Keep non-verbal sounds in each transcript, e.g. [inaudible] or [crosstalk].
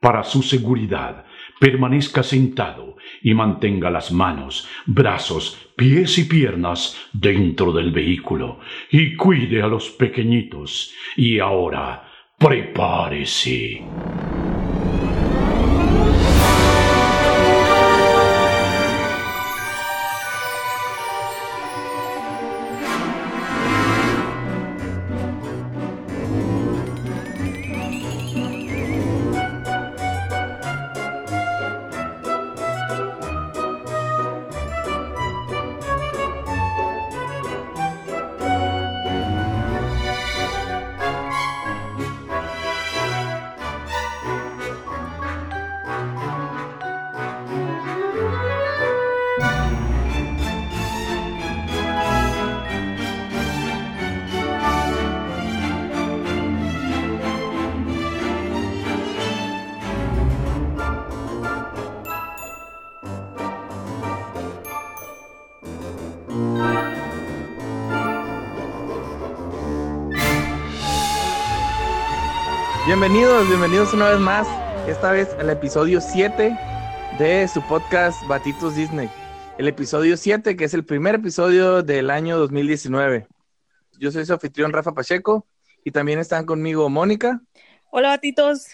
Para su seguridad, permanezca sentado y mantenga las manos, brazos, pies y piernas dentro del vehículo y cuide a los pequeñitos. Y ahora, prepárese. Bienvenidos, bienvenidos una vez más, esta vez al episodio 7 de su podcast Batitos Disney. El episodio 7, que es el primer episodio del año 2019. Yo soy su anfitrión Rafa Pacheco y también están conmigo Mónica. Hola Batitos,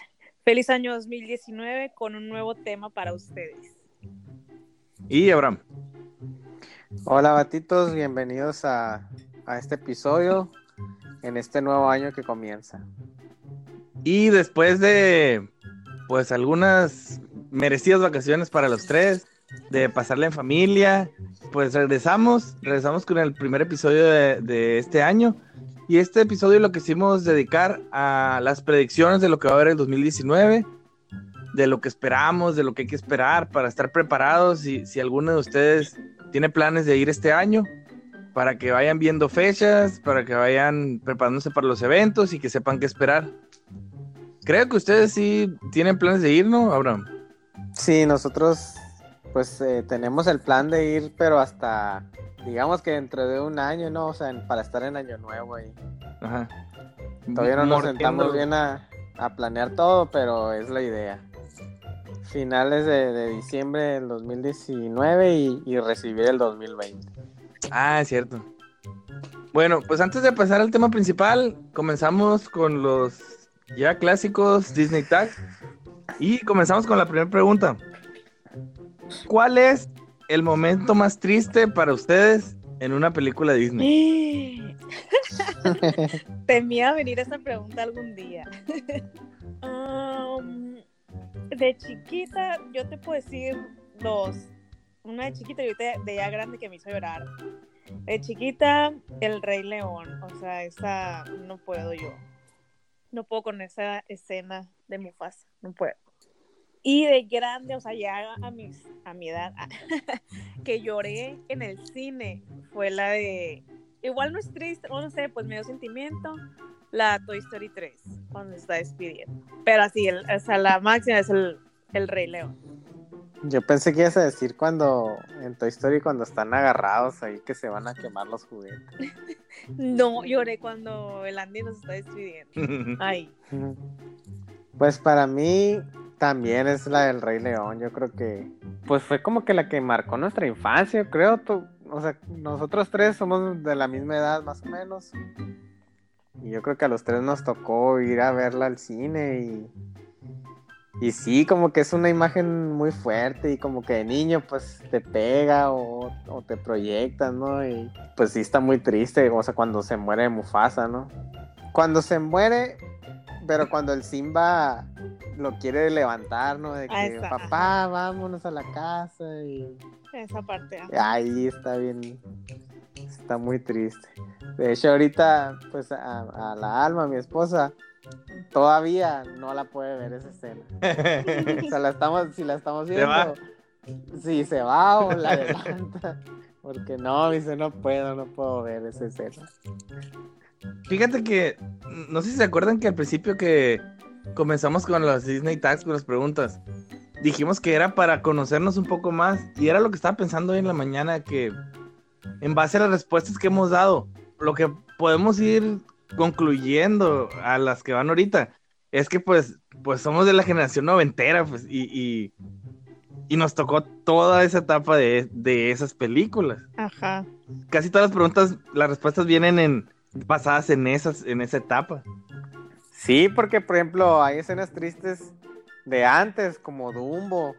feliz año 2019 con un nuevo tema para ustedes. Y Abraham. Hola Batitos, bienvenidos a, a este episodio en este nuevo año que comienza. Y después de, pues, algunas merecidas vacaciones para los tres, de pasarla en familia, pues regresamos, regresamos con el primer episodio de, este año. Y este episodio lo quisimos dedicar a las predicciones de lo que va a haber el 2019, de lo que esperamos, de lo que hay que esperar para estar preparados. Y si alguno de ustedes tiene planes de ir este año, para que vayan viendo fechas, para que vayan preparándose para los eventos y que sepan qué esperar. Creo que ustedes sí tienen planes de ir, ¿no, Abraham? Sí, nosotros pues eh, tenemos el plan de ir, pero hasta, digamos que dentro de un año, ¿no? O sea, para estar en Año Nuevo ahí. Ajá. Todavía no nos sentamos bien a, planear todo, pero es la idea. Finales de, diciembre del 2019 y, y recibir el 2020. Ah, es cierto. Bueno, pues antes de pasar al tema principal, comenzamos con los ya clásicos Disney Tag. Y comenzamos con la primera pregunta. ¿Cuál es el momento más triste para ustedes en una película Disney? [laughs] Temía venir esa pregunta algún día. [laughs] Um, de chiquita, yo te puedo decir dos. Una de chiquita y otra de ya grande que me hizo llorar. De chiquita, El Rey León. O sea, esa no puedo yo no puedo con esa escena de Mufasa, no puedo. Y de grande, o sea, ya a, mis, a mi edad, [laughs] que lloré en el cine, fue la de, igual no es triste, no sé, pues me dio sentimiento, la Toy Story 3, cuando está despidiendo. Pero así, el, o sea, la máxima es el, el Rey León. Yo pensé que ibas a decir cuando en Toy Story cuando están agarrados ahí que se van a quemar los juguetes. [laughs] no, lloré cuando el Andy nos está despidiendo. [laughs] Ay. Pues para mí también es la del Rey León. Yo creo que pues fue como que la que marcó nuestra infancia, creo. o sea, nosotros tres somos de la misma edad más o menos. Y yo creo que a los tres nos tocó ir a verla al cine y y sí, como que es una imagen muy fuerte y como que de niño pues te pega o, te proyecta, ¿no? Y pues sí está muy triste, o sea, cuando se muere Mufasa, ¿no? Cuando se muere, pero cuando el Simba lo quiere levantar, ¿no? De que papá, vámonos a la casa y... Esa parte. Ahí está bien, está muy triste. De hecho, ahorita, pues a, a la alma, mi esposa, todavía no la puede ver esa escena. [laughs] o sea, la estamos, si la estamos viendo, si se va o la levanta. Porque no, dice, no puedo, no puedo ver esa escena. Fíjate que, no sé si se acuerdan que al principio que comenzamos con los Disney Tags, con las preguntas, dijimos que era para conocernos un poco más. Y era lo que estaba pensando hoy en la mañana, que en base a las respuestas que hemos dado, lo que podemos ir concluyendo a las que van ahorita, es que pues, pues somos de la generación noventera, pues, y, y, y nos tocó toda esa etapa de, de, esas películas. Ajá. Casi todas las preguntas, las respuestas vienen en basadas en esas, en esa etapa. Sí, porque por ejemplo hay escenas tristes de antes, como Dumbo,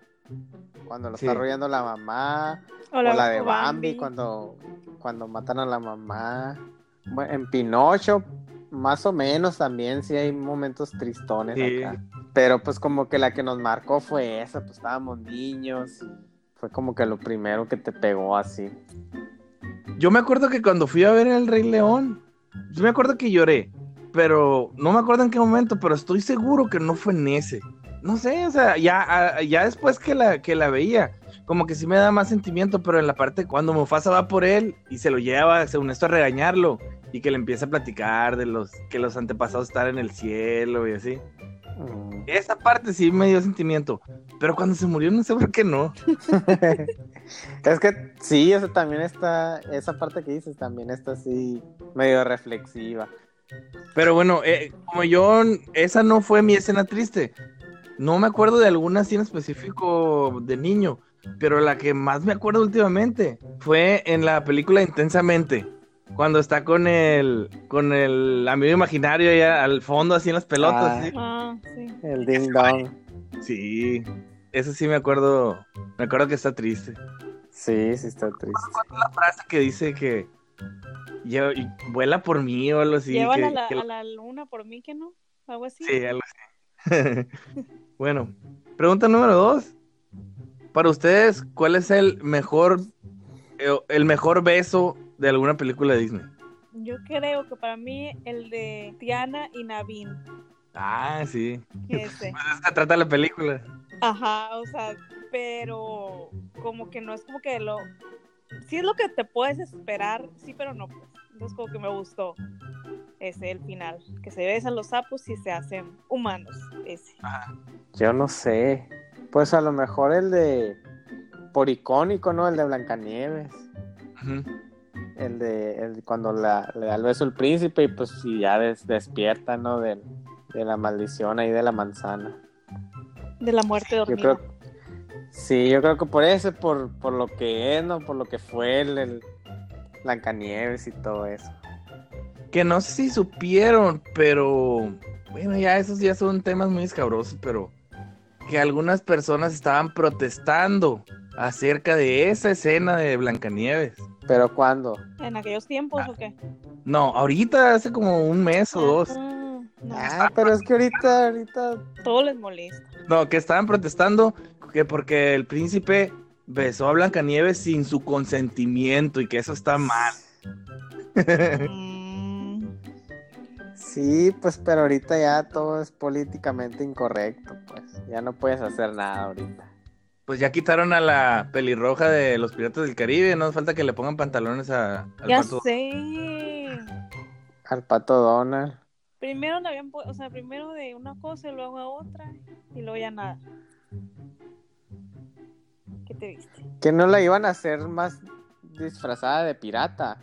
cuando lo Sí. está arrollando la mamá, O o la de o Bambi, cuando, cuando matan a la mamá. Bueno, en Pinocho, más o menos también sí hay momentos tristones Sí. acá. Pero pues como que la que nos marcó fue esa, pues estábamos niños. Fue como que lo primero que te pegó así. Yo me acuerdo que cuando fui a ver El Rey León, yo me acuerdo que lloré, pero no me acuerdo en qué momento, pero estoy seguro que no fue en ese. No sé, o sea, ya, ya después que la, que la veía, como que sí me da más sentimiento, pero en la parte cuando Mufasa va por él y se lo lleva, según esto, a regañarlo, y que le empieza a platicar de los que los antepasados están en el cielo y así. Mm. Esa parte sí me dio sentimiento, pero cuando se murió no sé por qué no. [laughs] Es que sí, eso también está, esa parte que dices también está así medio reflexiva. Pero bueno, eh, como yo, esa no fue mi escena triste. No me acuerdo de alguna así en específico de niño, pero la que más me acuerdo últimamente fue en la película Intensamente, cuando está con el, con el amigo imaginario allá al fondo, así en las pelotas. Ah. ¿sí? Ah, sí. El ding dong. Sí, eso sí me acuerdo, me acuerdo que está triste. Sí, sí está triste. La frase que dice que yo, y vuela por mí o algo así. Llevan que- a, la, que- a la luna por mí, que no? Algo así. Sí, algo así. [laughs] [laughs] bueno, pregunta número dos. Para ustedes, ¿cuál es el mejor, eh, el mejor beso de alguna película de Disney? Yo creo que para mí el de Tiana y Navin. Ah, sí. Ese. Pues se trata la película. Ajá, o sea, pero como que no es como que lo... Sí es lo que te puedes esperar, sí, pero no. Pues. Entonces como que me gustó ese, el final. Que se besan los sapos y se hacen humanos. Ese. Ajá. Yo no sé. Pues a lo mejor el de por icónico, ¿no? El de Blancanieves. Ujú. El de el, cuando la, le da el beso el príncipe y pues y ya des- despierta, ¿no? Del- de la maldición ahí de la manzana. De la muerte Yo dormida. creo Sí, yo creo que por ese, por, por lo que es, ¿no? Por lo que fue el, el Blancanieves y todo eso. Que no sé si supieron, pero bueno, ya esos ya son temas muy escabrosos, pero que algunas personas estaban protestando acerca de esa escena de Blancanieves. Pero ¿cuándo? ¿En aquellos tiempos o qué? No, ahorita hace como un mes o dos. Ah, no, Ah, pero es que ahorita, ahorita. todo les molesta. No, que estaban protestando que porque el príncipe besó a Blancanieves sin su consentimiento y que eso está mal. [laughs] Sí, pues, pero ahorita ya todo es políticamente incorrecto, pues. Ya no puedes hacer nada ahorita. Pues ya quitaron a la pelirroja de los Piratas del Caribe, no hace falta que le pongan pantalones a, al ya pato. sé. Al pato Donald. Primero le habían o sea, primero de una cosa y luego a otra y luego ya nada. ¿Qué te viste? Que no la iban a hacer más disfrazada de pirata.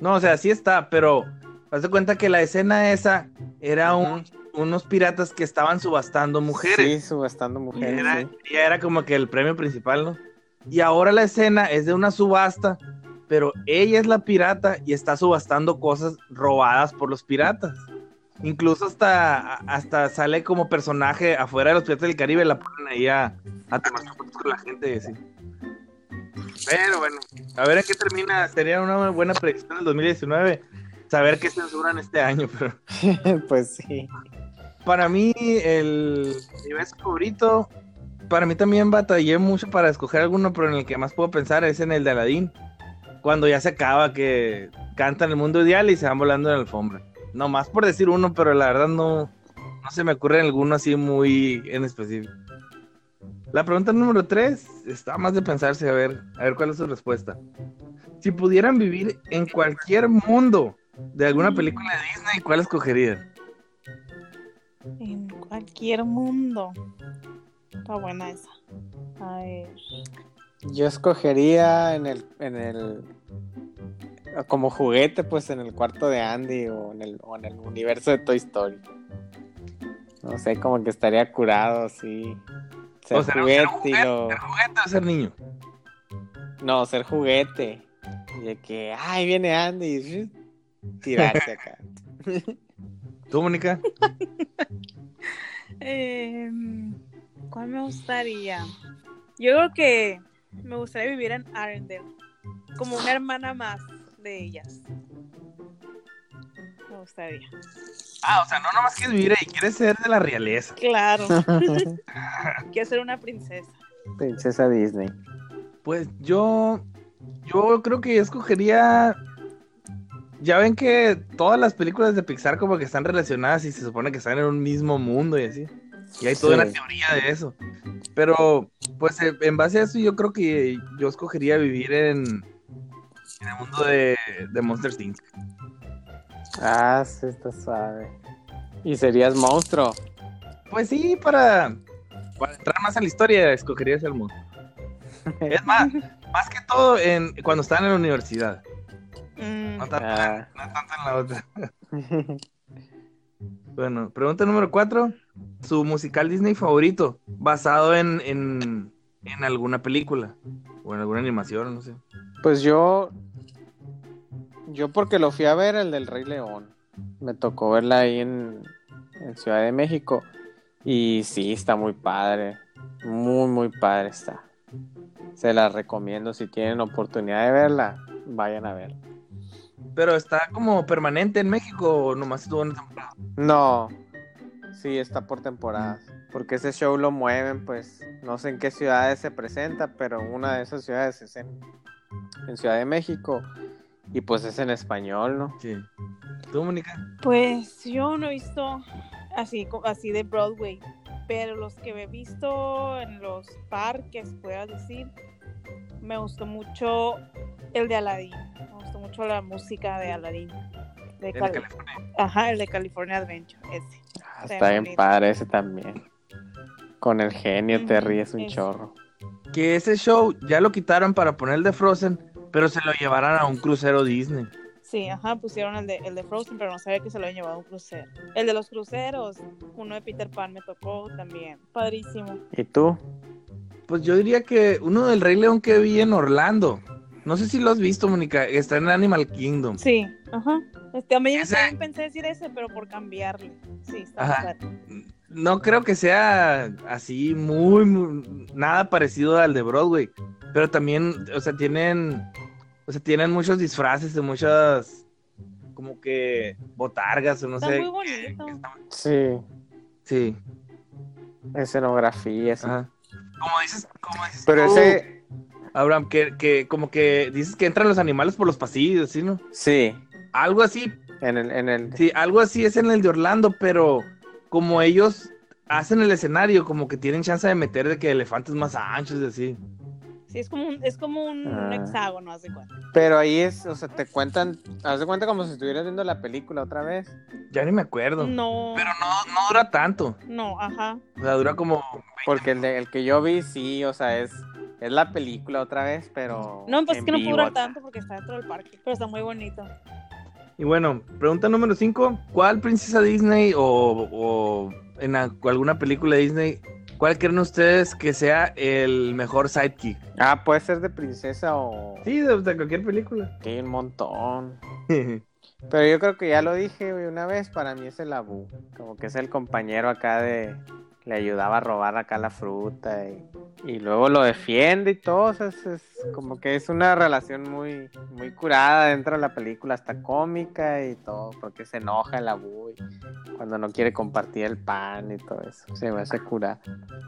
No, o sea, sí está, pero haz de cuenta que la escena esa era un- unos piratas que estaban subastando mujeres. Sí, subastando Y mujeres, era, sí. y era como que el premio principal, ¿no? Y ahora la escena es de una subasta, pero ella es la pirata y está subastando cosas robadas por los piratas. Incluso hasta, hasta sale como personaje afuera de los piratas del Caribe, la ponen ahí a, a tomar fotos con la gente y así. Pero bueno, a ver en qué termina. Sería una buena predicción del 2019. Saber qué censuran este año, pero [laughs] pues sí. para mí, el mi beso favorito, para mí también batallé mucho para escoger alguno, pero en el que más puedo pensar es en el de Aladdin. Cuando ya se acaba, que cantan el mundo ideal y se van volando en la alfombra. No más por decir uno, pero la verdad no, no se me ocurre alguno así muy en específico. La pregunta número tres está más de pensarse, a ver, a ver cuál es su respuesta. Si pudieran vivir en cualquier mundo de alguna película de Disney, ¿cuál escogerían? En cualquier mundo. Está buena esa. A ver. Yo escogería en el, en el como juguete, pues en el cuarto de Andy o en el, o en el universo de Toy Story. No sé, como que estaría curado, sí. Ser O sea, juguete, ser juguete, lo- ser juguete o ser niño. No, ser juguete. Y de que, ay, viene Andy. y Tirarse acá. [laughs] ¿Tú, Mónica? [laughs] Eh, ¿Cuál me gustaría? Yo creo que me gustaría vivir en Arendelle, como una hermana más de ellas. Me gustaría. Ah, o sea, no nomás quieres vivir ahí, quieres ser de la realeza. Claro, [laughs] quiero ser una princesa. Princesa Disney. Pues yo, yo creo que escogería. Ya ven que todas las películas de Pixar como que están relacionadas y se supone que están en un mismo mundo y así. Y hay toda Sí. una teoría de eso. Pero, pues eh, en base a eso yo creo que yo escogería vivir en, en el mundo de, de Monster Inc. Ah, sí, está suave. Y serías monstruo. Pues sí, para, para entrar más a la historia, escogería ese mundo. Es más, [laughs] más que todo en, cuando están en la universidad. Mm, No tanto, Ah. no tanto en la otra. [laughs] Bueno, pregunta número cuatro. Su musical Disney favorito, basado en, en, en alguna película o en alguna animación, no sé. Pues yo. Yo porque lo fui a ver, el del Rey León. Me tocó verla ahí en, en Ciudad de México. Y sí, está muy padre. Muy, muy padre está. Se la recomiendo. Si tienen oportunidad de verla, vayan a verla. Pero está como permanente en México o nomás estuvo en una temporada. No, sí, está por temporadas. Porque ese show lo mueven, pues no sé en qué ciudades se presenta, pero una de esas ciudades es en, en Ciudad de México. Y pues es en español, ¿no? Sí. ¿Tú, Mónica? Pues yo no he visto así, así de Broadway, pero los que he visto en los parques, puedas decir, me gustó mucho el de Aladdin. Me gustó mucho la música de Aladdin. De Cali- California. Ajá, el de California Adventure, ese. Ah, Está está bien padre ese también. Con el genio te Ujú, ríes un ese. chorro. Que ese show ya lo quitaron para poner el de Frozen, pero se lo llevaran a un crucero Disney. Sí, ajá, pusieron el de, el de Frozen, pero no sabía que se lo habían llevado a un crucero. El de los cruceros, uno de Peter Pan me tocó también. Padrísimo. ¿Y tú? Pues yo diría que uno del Rey León que vi en Orlando. No sé si lo has visto, Mónica. Está en Animal Kingdom. Sí, ajá. Este, a mí Ese- también pensé decir ese, pero por cambiarle. Sí, está Ajá. No creo que sea así muy, muy- nada parecido al de Broadway. Pero también, o sea, tienen, o sea, tienen muchos disfraces de muchas, como que botargas o no Está sé. muy bonito. Sí, Sí, escenografía, sí. ajá. Como dices, como dices Pero tú, ese, Abraham, que, que como que dices que entran los animales por los pasillos, ¿sí, no? sí, Algo así, en el, en el, Sí, algo así es en el de Orlando, pero como ellos hacen el escenario, como que tienen chance de meter de que elefantes más anchos y así. Sí, es como un, es como un, un Ah. hexágono, haz de cuenta. pero ahí es, o sea, te cuentan, haz de cuenta como si estuvieras viendo la película otra vez. Ya ni me acuerdo. No, Pero no, no dura tanto. no, ajá. O sea, dura como. Porque el, de- el que yo vi, sí, o sea, es, es la película otra vez, pero. No, pues es que no vivo puede durar acá. tanto porque está dentro del parque, pero está muy bonito. Y bueno, pregunta número 5. ¿Cuál princesa Disney o, o en a- alguna película de Disney, cuál creen ustedes que sea el mejor sidekick? Ah, puede ser de princesa o. Sí, de, de cualquier película. Sí, un montón. [laughs] Pero yo creo que ya lo dije una vez, para mí es el Abu. Como que es el compañero acá de. Le ayudaba a robar acá la fruta y, y luego lo defiende y todo. o sea, es, como que es una relación muy, muy curada dentro de la película, hasta cómica y todo, porque se enoja el Abu cuando no quiere compartir el pan y todo eso. Se me hace curar.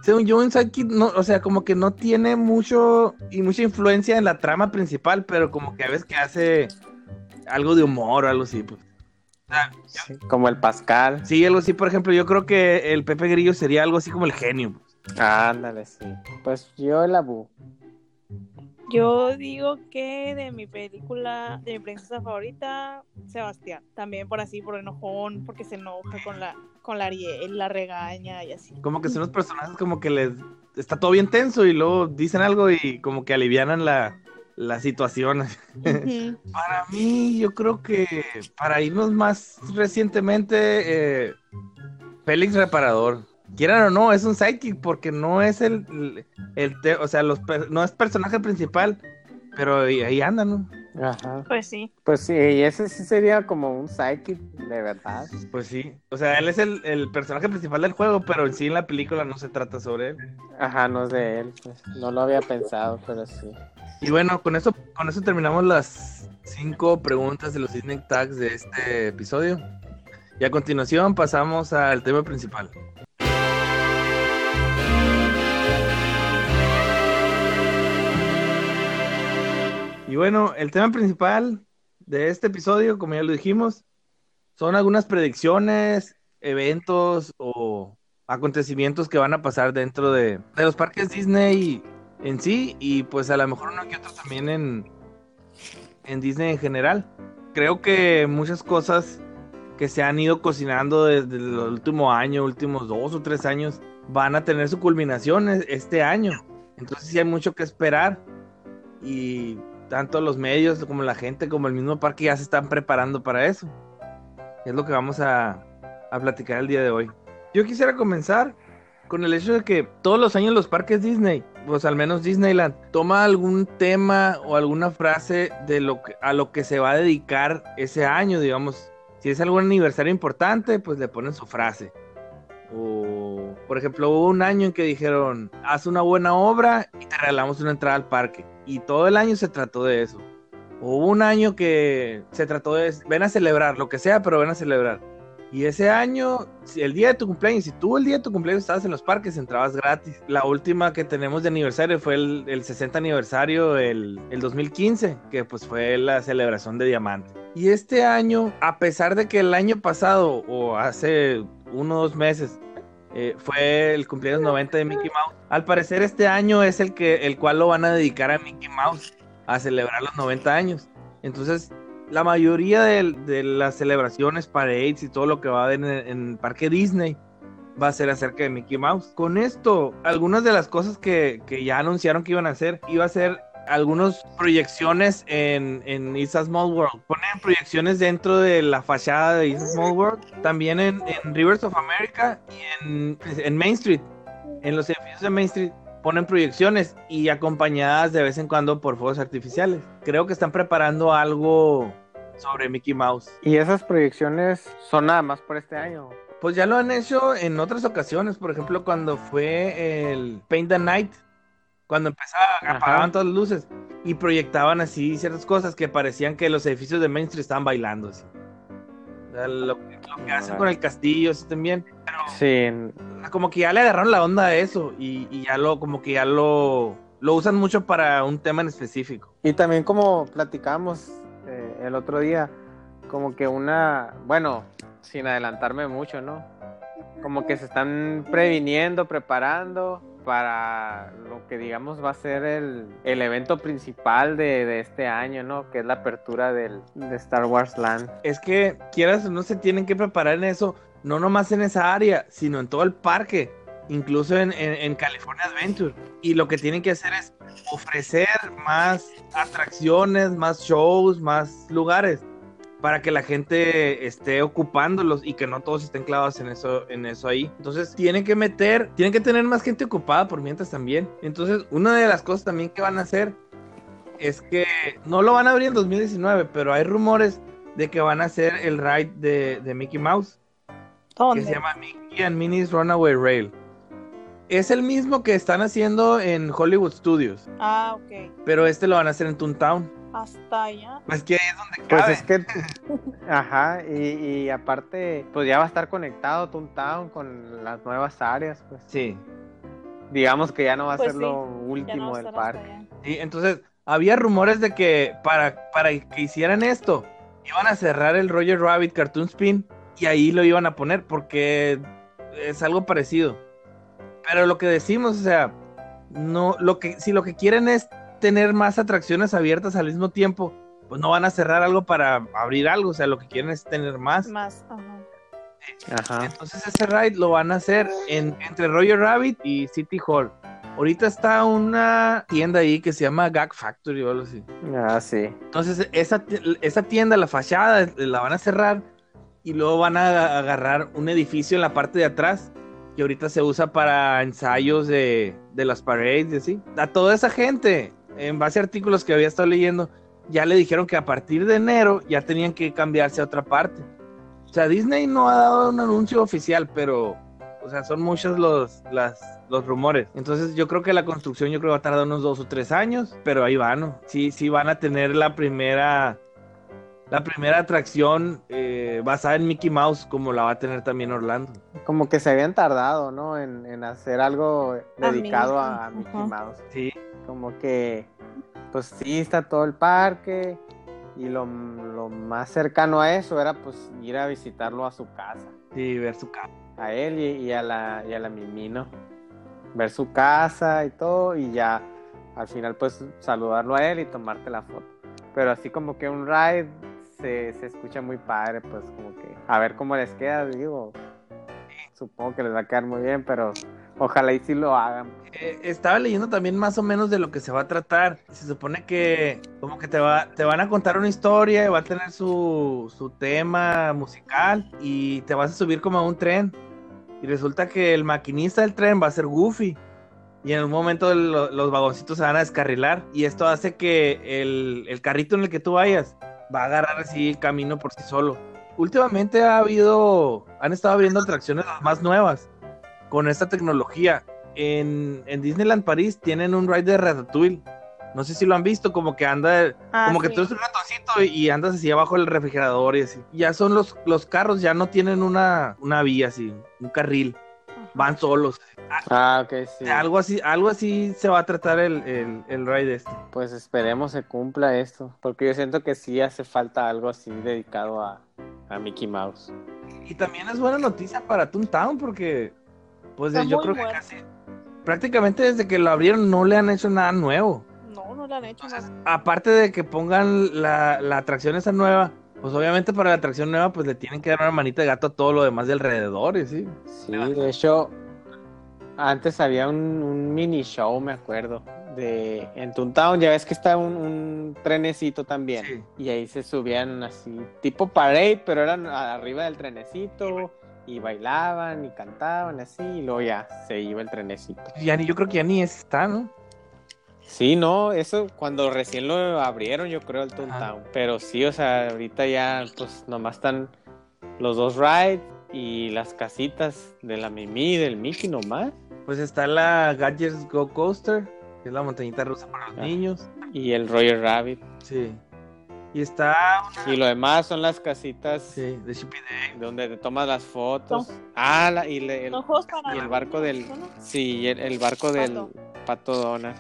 Según yo, sidekick, no, o sea, como que no tiene mucho y mucha influencia en la trama principal, pero como que a veces que hace algo de humor o algo así. Pues. Sí, como el Pascal. sí, algo así, por ejemplo, yo creo que el Pepe Grillo sería algo así como el genio. Ándale, sí. Pues yo el Abu. Yo digo que de mi película, de mi princesa favorita, Sebastián. También por así, por enojón, porque se enoja con la, con la Ariel, la regaña y así. Como que son los personajes como que les está todo bien tenso y luego dicen algo y como que alivianan la, la situación. [laughs] Para mí, yo creo que para irnos más recientemente, eh, Félix Reparador. Quieran o no, es un sidekick porque no es el, el, o sea, los, no es personaje principal, pero ahí anda, ¿no? Ajá. Pues sí. Pues sí, y ese sí sería como un sidekick de verdad. Pues sí. O sea, él es el, el, personaje principal del juego, pero en sí en la película no se trata sobre él. Ajá, no es de él. Pues. No lo había pensado, pero sí. Y bueno, con eso, con eso terminamos las cinco preguntas de los Disney Tags de este episodio. Y a continuación pasamos al tema principal. Y bueno, el tema principal de este episodio, como ya lo dijimos, son algunas predicciones, eventos o acontecimientos que van a pasar dentro de, los parques Disney en sí y pues a lo mejor uno que otro también en, en Disney en general. Creo que muchas cosas que se han ido cocinando desde el último año, últimos dos o tres años, van a tener su culminación este año. Entonces sí hay mucho que esperar y tanto los medios como la gente como el mismo parque ya se están preparando para eso. Es lo que vamos a, a platicar el día de hoy. Yo quisiera comenzar con el hecho de que todos los años los parques Disney, pues al menos Disneyland, toma algún tema o alguna frase de lo que, a lo que se va a dedicar ese año, digamos. Si es algún aniversario importante, pues le ponen su frase. O, por ejemplo, hubo un año en que dijeron, haz una buena obra y te regalamos una entrada al parque. Y todo el año se trató de eso. Hubo un año que se trató de, ven a celebrar, lo que sea, pero ven a celebrar. Y ese año, el día de tu cumpleaños, si tú el día de tu cumpleaños estabas en los parques, entrabas gratis. La última que tenemos de aniversario fue el, 60 aniversario, el, el 2015, que pues fue la celebración de Diamante. Y este año, a pesar de que el año pasado o hace uno o dos meses eh, fue el cumpleaños 90 de Mickey Mouse. Al parecer este año es el que el cual lo van a dedicar a Mickey Mouse a celebrar los 90 años. Entonces, la mayoría de, las celebraciones, parades y todo lo que va a haber en, el parque Disney va a ser acerca de Mickey Mouse. Con esto, algunas de las cosas que, que ya anunciaron que iban a hacer, iba a ser algunas proyecciones en, en It's Small World. Ponen proyecciones dentro de la fachada de It's Small World. También en, Rivers of America y en, Main Street. En los edificios de Main Street ponen proyecciones y acompañadas de vez en cuando por fuegos artificiales. Creo que están preparando algo sobre Mickey Mouse. ¿Y esas proyecciones son nada más por este año? Pues ya lo han hecho en otras ocasiones, por ejemplo cuando fue el Paint the Night, cuando empezaba, apagaban todas las luces y proyectaban así ciertas cosas que parecían que los edificios de Main Street estaban bailando así. lo, que hacen con el castillo así también. sí. Como que ya le agarraron la onda a eso y, ya lo, como que ya lo, lo usan mucho para un tema en específico. Y también como platicamos eh, el otro día, como que una, bueno, sin adelantarme mucho, ¿no? Como que se están previniendo, preparando para lo que digamos va a ser el, evento principal de, este año, ¿no? Que es la apertura del, de Star Wars Land. Es que quieras no se tienen que preparar en eso, no nomás en esa área, sino en todo el parque, incluso en, en California Adventure. Y lo que tienen que hacer es ofrecer más atracciones, más shows, más lugares para que la gente esté ocupándolos y que no todos estén clavados en eso, en eso ahí. Entonces tienen que meter, tienen que tener más gente ocupada por mientras también. Entonces, una de las cosas también que van a hacer es que no lo van a abrir en 2019, pero hay rumores de que van a hacer el ride de, Mickey Mouse. Que se llama Mickey and Minnie's Runaway Rail. Es el mismo que están haciendo en Hollywood Studios. Ah, ok. Pero este lo van a hacer en Toontown hasta allá. Pues que ahí es donde Pues es que, [laughs] ajá, y, aparte, pues ya va a estar conectado Toontown con las nuevas áreas, pues. Sí. Digamos que ya no va a pues ser lo último del parque. Sí, entonces, había rumores de que para, para que hicieran esto, iban a cerrar el Roger Rabbit Cartoon Spin y ahí lo iban a poner porque es algo parecido. Pero lo que decimos, o sea, no, lo que, si lo que quieren es tener más atracciones abiertas al mismo tiempo, pues no van a cerrar algo para abrir algo, o sea, lo que quieren es tener más. Más, ajá. Entonces ese ride lo van a hacer en, entre Roger Rabbit y City Hall. Ahorita está una tienda ahí que se llama Gag Factory o algo así. Ah, sí. Entonces esa, esa tienda, la fachada, la van a cerrar y luego van a agarrar un edificio en la parte de atrás que ahorita se usa para ensayos de, de las parades y así. A toda esa gente, en base a artículos que había estado leyendo, ya le dijeron que a partir de enero ya tenían que cambiarse a otra parte. O sea, Disney no ha dado un anuncio oficial, pero, o sea, son muchos los, las, los rumores. Entonces yo creo que la construcción yo creo va a tardar unos dos o tres años, pero ahí van, ¿no? Sí, sí van a tener la primera la primera atracción eh, basada en Mickey Mouse como la va a tener también Orlando. Como que se habían tardado, ¿no? En, hacer algo dedicado a, Mickey Mouse. Sí. Como que, pues sí, está todo el parque y lo, más cercano a eso era pues ir a visitarlo a su casa. Sí, ver su casa. A él y, a la, y a la Mimino. Ver su casa y todo y ya al final pues saludarlo a él y tomarte la foto. Pero así como que un ride se, escucha muy padre, pues como que a ver cómo les queda, digo. Supongo que les va a quedar muy bien, pero ojalá y sí lo hagan. Eh, estaba leyendo también más o menos de lo que se va a tratar. Se supone que como que te, va, te van a contar una historia va a tener su, su tema musical y te vas a subir como a un tren. Y resulta que el maquinista del tren va a ser Goofy. Y en un momento los vagoncitos se van a descarrilar. Y esto hace que el, el carrito en el que tú vayas va a agarrar así el camino por sí solo. Últimamente ha habido, han estado abriendo atracciones más nuevas con esta tecnología. En, Disneyland París tienen un ride de Ratatouille. No sé si lo han visto, como que anda, ah, como que tú eres un ratoncito y, andas así abajo del refrigerador y así. Ya son los, los carros, ya no tienen una, una vía así, un carril van solos. Ah, ok, sí. Algo así, algo así se va a tratar el, el, el ride este. Pues esperemos se cumpla esto, porque yo siento que sí hace falta algo así dedicado a, a Mickey Mouse. Y también es buena noticia para Toontown, porque pues yo creo que casi prácticamente desde que lo abrieron no le han hecho nada nuevo. No, no le han hecho nada. Aparte de que pongan la, la atracción esa nueva, pues obviamente para la atracción nueva, pues le tienen que dar una manita de gato a todo lo demás de alrededor, ¿sí? Sí, de hecho, antes había un, mini show, me acuerdo, de en Toontown, ya ves que está un, trenecito también. Y ahí se subían así, tipo parade, pero eran arriba del trenecito. Y bailaban y cantaban así, y luego ya se iba el trenecito. Ya ni, yo creo que ya ni está, ¿no? Sí, no, eso cuando recién lo abrieron, yo creo, el Toontown. Pero sí, o sea, ahorita ya, pues nomás están los dos rides y las casitas de la Mimi y del Mickey nomás. Pues está la Gadgets Go Coaster, que es la montañita rusa para los ah. niños. Y el Roger Rabbit. Sí. Y está. Y lo demás son las casitas. Sí, de Shippy Day. Donde te tomas las fotos. Ah, la, y, el, y el barco del. Sí, el, el barco del Pato Donald.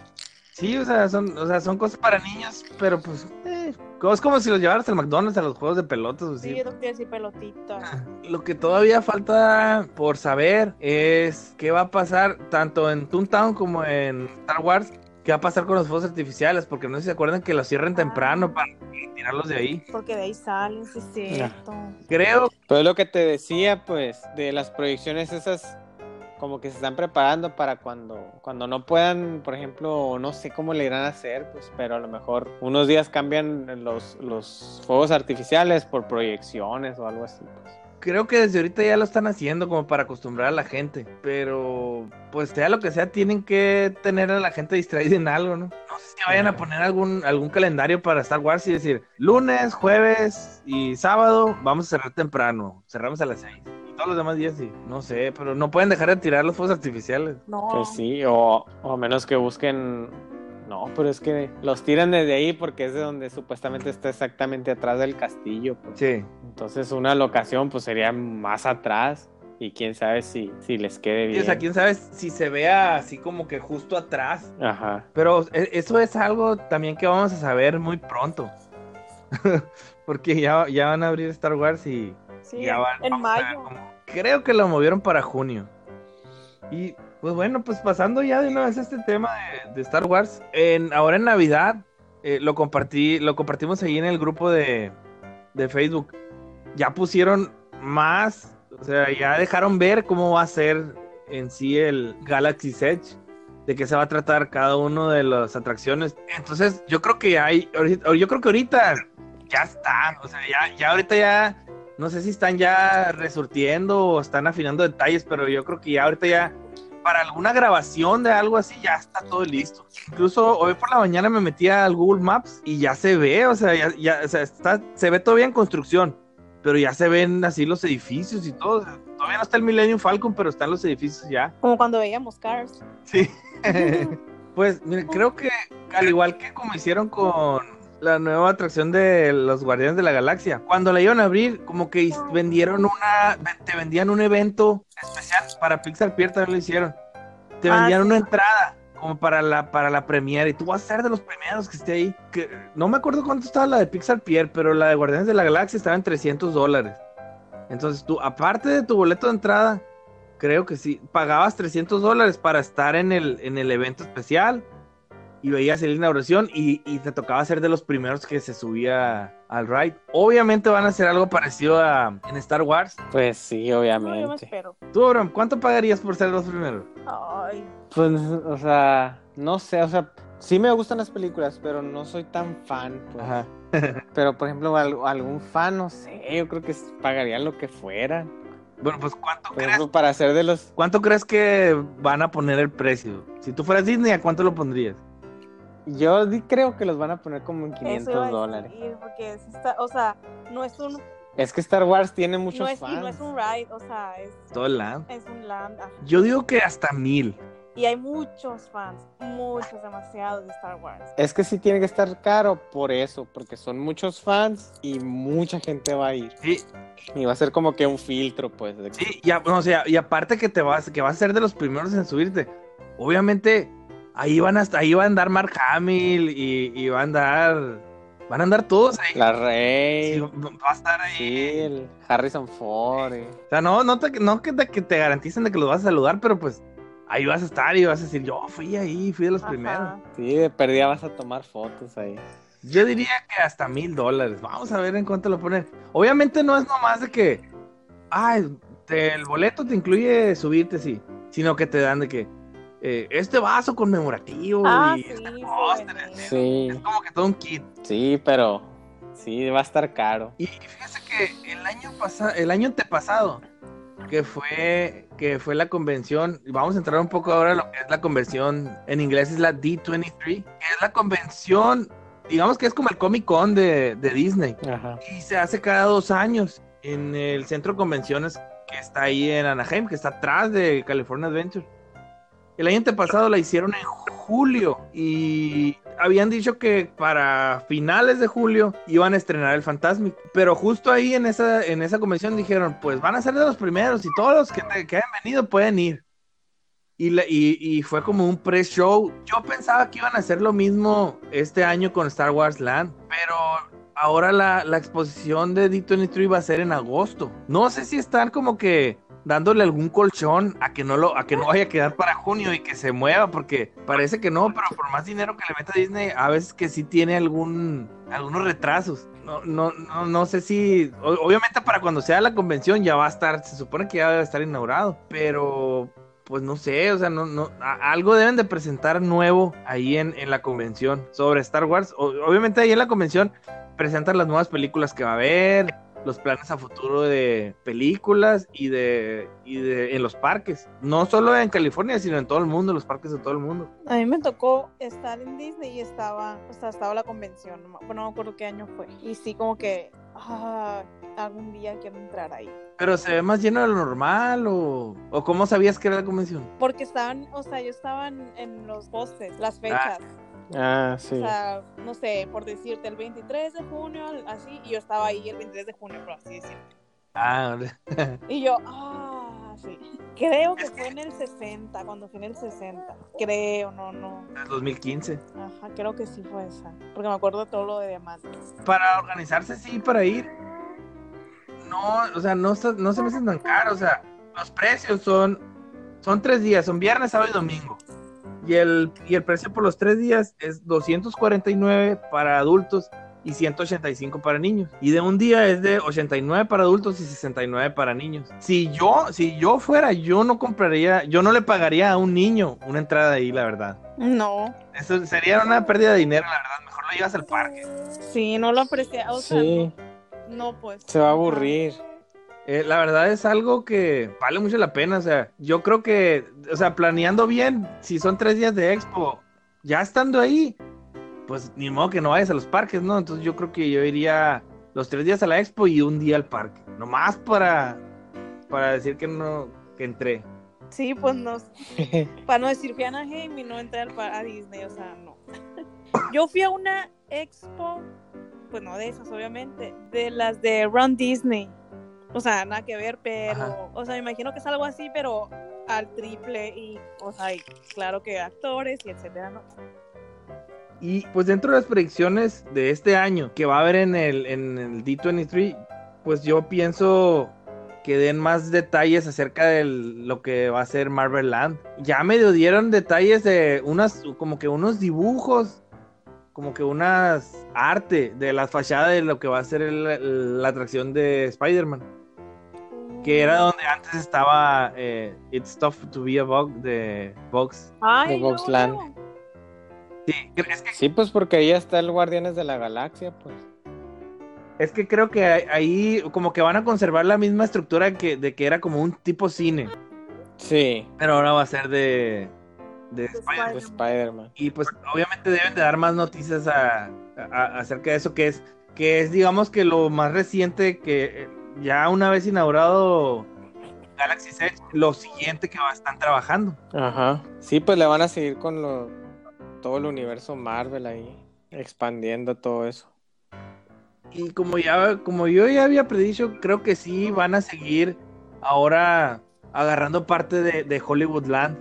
Sí, o sea, son, o sea, son cosas para niños, pero pues, eh, es como si los llevaras al McDonald's a los juegos de pelotas. Sí, yo no quiero decir pelotita. Lo que todavía falta por saber es qué va a pasar tanto en Toontown como en Star Wars. ¿Qué va a pasar con los fuegos artificiales? Porque no sé si se acuerdan que los cierren temprano para tirarlos de ahí. Porque de ahí salen, sí es cierto. Creo. Pero lo que te decía, pues, de las proyecciones esas como que se están preparando para cuando, cuando no puedan, por ejemplo, no sé cómo le irán a hacer, pues, pero a lo mejor unos días cambian los, los fuegos artificiales por proyecciones o algo así, pues. Creo que desde ahorita ya lo están haciendo como para acostumbrar a la gente, pero pues sea lo que sea, tienen que tener a la gente distraída en algo, ¿no? No sé si vayan a poner algún, algún calendario para Star Wars y decir, lunes, jueves y sábado vamos a cerrar temprano, cerramos a las seis todos los demás días sí. No sé, pero no pueden dejar de tirar los fuegos artificiales. No. Pues sí, o, a menos que busquen. No, pero es que los tiran desde ahí porque es de donde supuestamente está exactamente atrás del castillo. Pues. Sí. Entonces una locación pues sería más atrás y quién sabe si, si les quede bien. o sea, quién sabe si se vea así como que justo atrás. Ajá. Pero e, eso es algo también que vamos a saber muy pronto. [laughs] Porque ya, ya van a abrir Star Wars y Sí, en mayo. Creo que lo movieron para junio. Y pues bueno, pues pasando ya de una vez a este tema de, Star Wars, en, ahora en Navidad eh, lo compartí, lo compartimos ahí en el grupo de, de Facebook. Ya pusieron más, o sea, ya dejaron ver cómo va a ser en sí el Galaxy Edge, de qué se va a tratar cada uno de las atracciones. Entonces, yo creo que hay, yo creo que ahorita ya está, o sea, ya, ya ahorita ya No sé si están ya resurtiendo o están afinando detalles, pero yo creo que ya ahorita ya para alguna grabación de algo así ya está todo listo. Incluso hoy por la mañana me metí al Google Maps y ya se ve, o sea, ya, ya o sea, está, se ve todavía en construcción, pero ya se ven así los edificios y todo. Todavía no está el Millennium Falcon, pero están los edificios ya. Como cuando veíamos Cars. Sí. [laughs] pues mire, creo que al igual que como hicieron con la nueva atracción de los Guardianes de la Galaxia. Cuando la iban a abrir, como que vendieron una, te vendían un evento especial para Pixar Pier, también lo hicieron. Te Ah, vendían sí. una entrada como para la para la premiere y tú vas a ser de los primeros que esté ahí. Que, no me acuerdo cuánto estaba la de Pixar Pier, pero la de Guardianes de la Galaxia estaba en 300 dólares. Entonces tú, aparte de tu boleto de entrada, creo que sí, pagabas 300 dólares para estar en el, en el evento especial y veías la inauguración y, y te tocaba ser de los primeros que se subía al ride. Obviamente van a hacer algo parecido a en Star Wars. Pues sí, No, yo me obviamente. espero. Tú, Abraham, ¿cuánto pagarías por ser los primeros? Ay, Pues, o sea, no sé, o sea, sí me gustan las películas, pero no soy tan fan. pues. Ajá. [laughs] Pero, por ejemplo, al- algún fan, no sé, yo creo que pagaría lo que fuera. Bueno, pues ¿cuánto Por crees, para ser de los... ¿cuánto crees que van a poner el precio? Si tú fueras Disney, ¿a cuánto lo pondrías? Yo di- creo que los van a poner como en eso 500 iba a dólares. decir, porque o sea, no es un, Es que Star Wars tiene muchos no es, y fans. no es un ride, o sea, es, Todo el land. es un land. ajá. Yo digo que hasta mil. Y hay muchos fans, muchos, demasiados de Star Wars. Es que sí tiene que estar caro por eso, porque son muchos fans y mucha gente va a ir. Sí, Y va a ser como que un filtro, pues. de Sí, y, a- o sea, y aparte que te vas, que vas a ser de los primeros en subirte. Obviamente, ahí van a, ahí va a andar Mark Hamill y, y va a andar, van a andar todos ahí. La Sí, Rey, va va a estar ahí. sí, el Harrison Ford. eh. O sea, no, no, te, no que, te, que te garanticen de que los vas a saludar, pero pues ahí vas a estar y vas a decir, yo fui ahí, fui de los Ajá. primeros. Sí, de perdida vas a tomar fotos ahí. Yo diría que hasta mil dólares. Vamos a ver en cuánto lo ponen. Obviamente no es nomás de que, ay, te- el boleto te incluye subirte, sí, sino que te dan de que eh, este vaso conmemorativo Ah, y sí, este bueno. es- Sí, Es como que todo un kit. sí, pero sí, va a estar caro. Y, fíjese que el año pasado, el año antepasado, que fue, que fue la convención, y vamos a entrar un poco ahora a lo que es la convención, en inglés es la D23, que es la convención, digamos que es como el Comic Con de, de Disney, Ajá. y se hace cada dos años en el centro de convenciones que está ahí en Anaheim, que está atrás de California Adventure. El año antepasado la hicieron en julio y habían dicho que para finales de julio iban a estrenar el Fantasmic. Pero justo ahí en esa, en esa convención dijeron, pues van a ser de los primeros y todos los que, te- que venido pueden ir. Y, y- y fue como un pre-show. Yo pensaba que iban a hacer lo mismo este año con Star Wars Land, pero ahora la, la exposición de D23 va a ser en agosto. No sé si están como que dándole algún colchón a que no lo a que no vaya a quedar para junio y que se mueva porque parece que no, pero por más dinero que le meta Disney, a veces que sí tiene algún algunos retrasos. No no no no sé si obviamente para cuando sea la convención ya va a estar, se supone que ya debe estar inaugurado, pero pues no sé, o sea, no, no, algo deben de presentar nuevo ahí en, en la convención sobre Star Wars. O- obviamente ahí en la convención presentan las nuevas películas que va a haber, los planes a futuro de películas y de, y de en los parques. No solo en California, sino en todo el mundo, los parques de todo el mundo. A mí me tocó estar en Disney y estaba, o sea, estaba la convención, no, me- bueno, no me acuerdo qué año fue. Y sí, como que, ah, algún día quiero entrar ahí. Pero se ve más lleno de lo normal o, o cómo sabías que era la convención. Porque estaban, o sea, yo estaba en, en los postes, las fechas. Ah, sí. O sea, no sé, por decirte, el 23 de junio, así, y yo estaba ahí el 23 de junio, por así decirlo. Ah, [laughs] Y yo, ah, sí. Creo que fue en el 60, cuando fue en el 60. Creo, no, no. del 2015. Ajá, creo que sí fue esa. Porque me acuerdo de todo lo de diamantes. Para organizarse, sí, para ir. No, o sea, no, se- no se me hacen tan caro. O sea, los precios son, son tres días, son viernes, sábado y domingo. Y el, y el precio por los tres días es 249 para adultos y 185 para niños. Y de un día es de 89 para adultos y 69 para niños. Si yo, si yo fuera, yo no compraría, yo no le pagaría a un niño una entrada ahí, la verdad. No. Eso sería una pérdida de dinero, la verdad. Mejor lo llevas al parque. Sí, no lo aprecié. O sea, Sí. No, pues. Se va a aburrir. Eh, la verdad es algo que vale mucho la pena. O sea, yo creo que, o sea, planeando bien, si son tres días de expo, ya estando ahí, pues ni modo que no vayas a los parques, ¿no? Entonces yo creo que yo iría los tres días a la expo y un día al parque. Nomás para, para decir que no, que entré. Sí, pues no. para no decir fui a Anaheim y no entrar a Disney, o sea, no. [laughs] Yo fui a una expo, pues no de esas, obviamente, de las de Run Disney. O sea, nada que ver, pero, Ajá. o sea, me imagino que es algo así, pero al triple y, o sea, y claro que actores y etcétera, ¿no? Y pues dentro de las predicciones de este año que va a haber en el, en el D23, pues yo pienso que den más detalles acerca de lo que va a ser Marvel Land. Ya medio dieron detalles de unas, como que unos dibujos, como que unas arte de la fachada de lo que va a ser el- la atracción de Spider-Man. Que era donde antes estaba eh, It's Tough to Be a Bug de Vox. Ay, de no, Boxland. no. Sí, es que Sí, pues porque ahí está el Guardianes de la Galaxia, pues. Es que creo que ahí- como que van a conservar la misma estructura que, de que era como un tipo cine, Sí, pero ahora va a ser de, de Spider-Man. de Spider-Man. Y pues obviamente deben de dar más noticias a- a- acerca de eso que es, que es digamos que lo más reciente que eh, ya una vez inaugurado Galaxy Edge, lo siguiente que va a estar trabajando. Ajá. Sí, pues le van a seguir con lo, todo el universo Marvel ahí, expandiendo todo eso. Y como ya, como yo ya había predicho, creo que sí van a seguir ahora agarrando parte de, de Hollywoodland.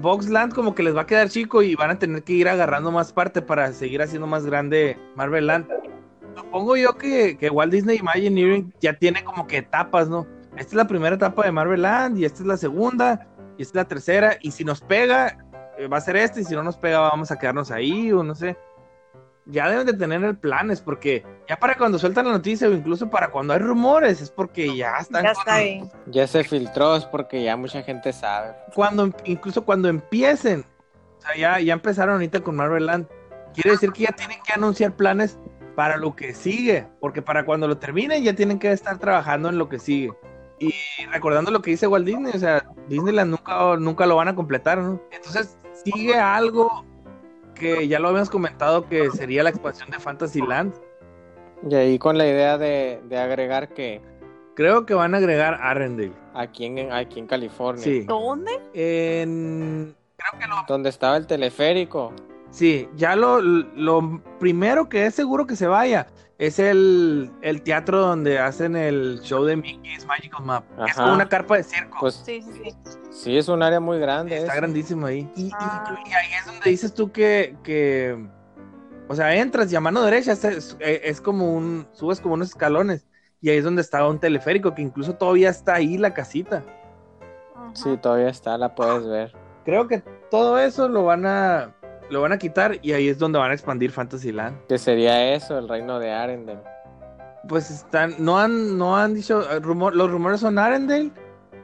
Boxland como que les va a quedar chico y van a tener que ir agarrando más parte para seguir haciendo más grande Marvel Land. Supongo yo que, que Walt Disney Imagineering ya tiene como que etapas, ¿no? Esta es la primera etapa de Marvel Land y esta es la segunda y esta es la tercera y si nos pega eh, va a ser esta y si no nos pega vamos a quedarnos ahí o no sé ya deben de tener el planes, porque ya para cuando sueltan la noticia o incluso para cuando hay rumores, es porque ya están. Ya está ahí. Ya se filtró, es porque ya mucha gente sabe. Cuando, incluso cuando empiecen, o sea, ya, ya empezaron ahorita con Marvel Land, quiere decir que ya tienen que anunciar planes para lo que sigue, porque para cuando lo terminen ya tienen que estar trabajando en lo que sigue. Y recordando lo que dice Walt Disney, o sea, Disneyland nunca, nunca lo van a completar, ¿no? Entonces sigue algo que ya lo habíamos comentado que sería la expansión de Fantasyland. Y ahí con la idea de, de agregar que Creo que van a agregar Arendelle. aquí en, aquí en California, Sí. ¿Dónde? En... Creo que lo... donde estaba el teleférico. Sí, ya lo, lo primero que es seguro que se vaya es el, el teatro donde hacen el show de Mickey's Magical Map. Es como una carpa de circo. Pues Sí, sí, sí. sí, es un área muy grande. Está grandísimo ahí. Y, y- Ah. y ahí es donde dices tú que, que... O sea, entras y a mano derecha es, es- es como un... Subes como unos escalones. Y ahí es donde estaba un teleférico que incluso todavía está ahí la casita. Ajá. Sí, todavía está, la puedes ver. Creo que todo eso lo van a... Lo van a quitar y ahí es donde van a expandir Fantasyland. Que sería eso, el reino de Arendelle. Pues están, no han, no han dicho, eh, rumor, los rumores son Arendelle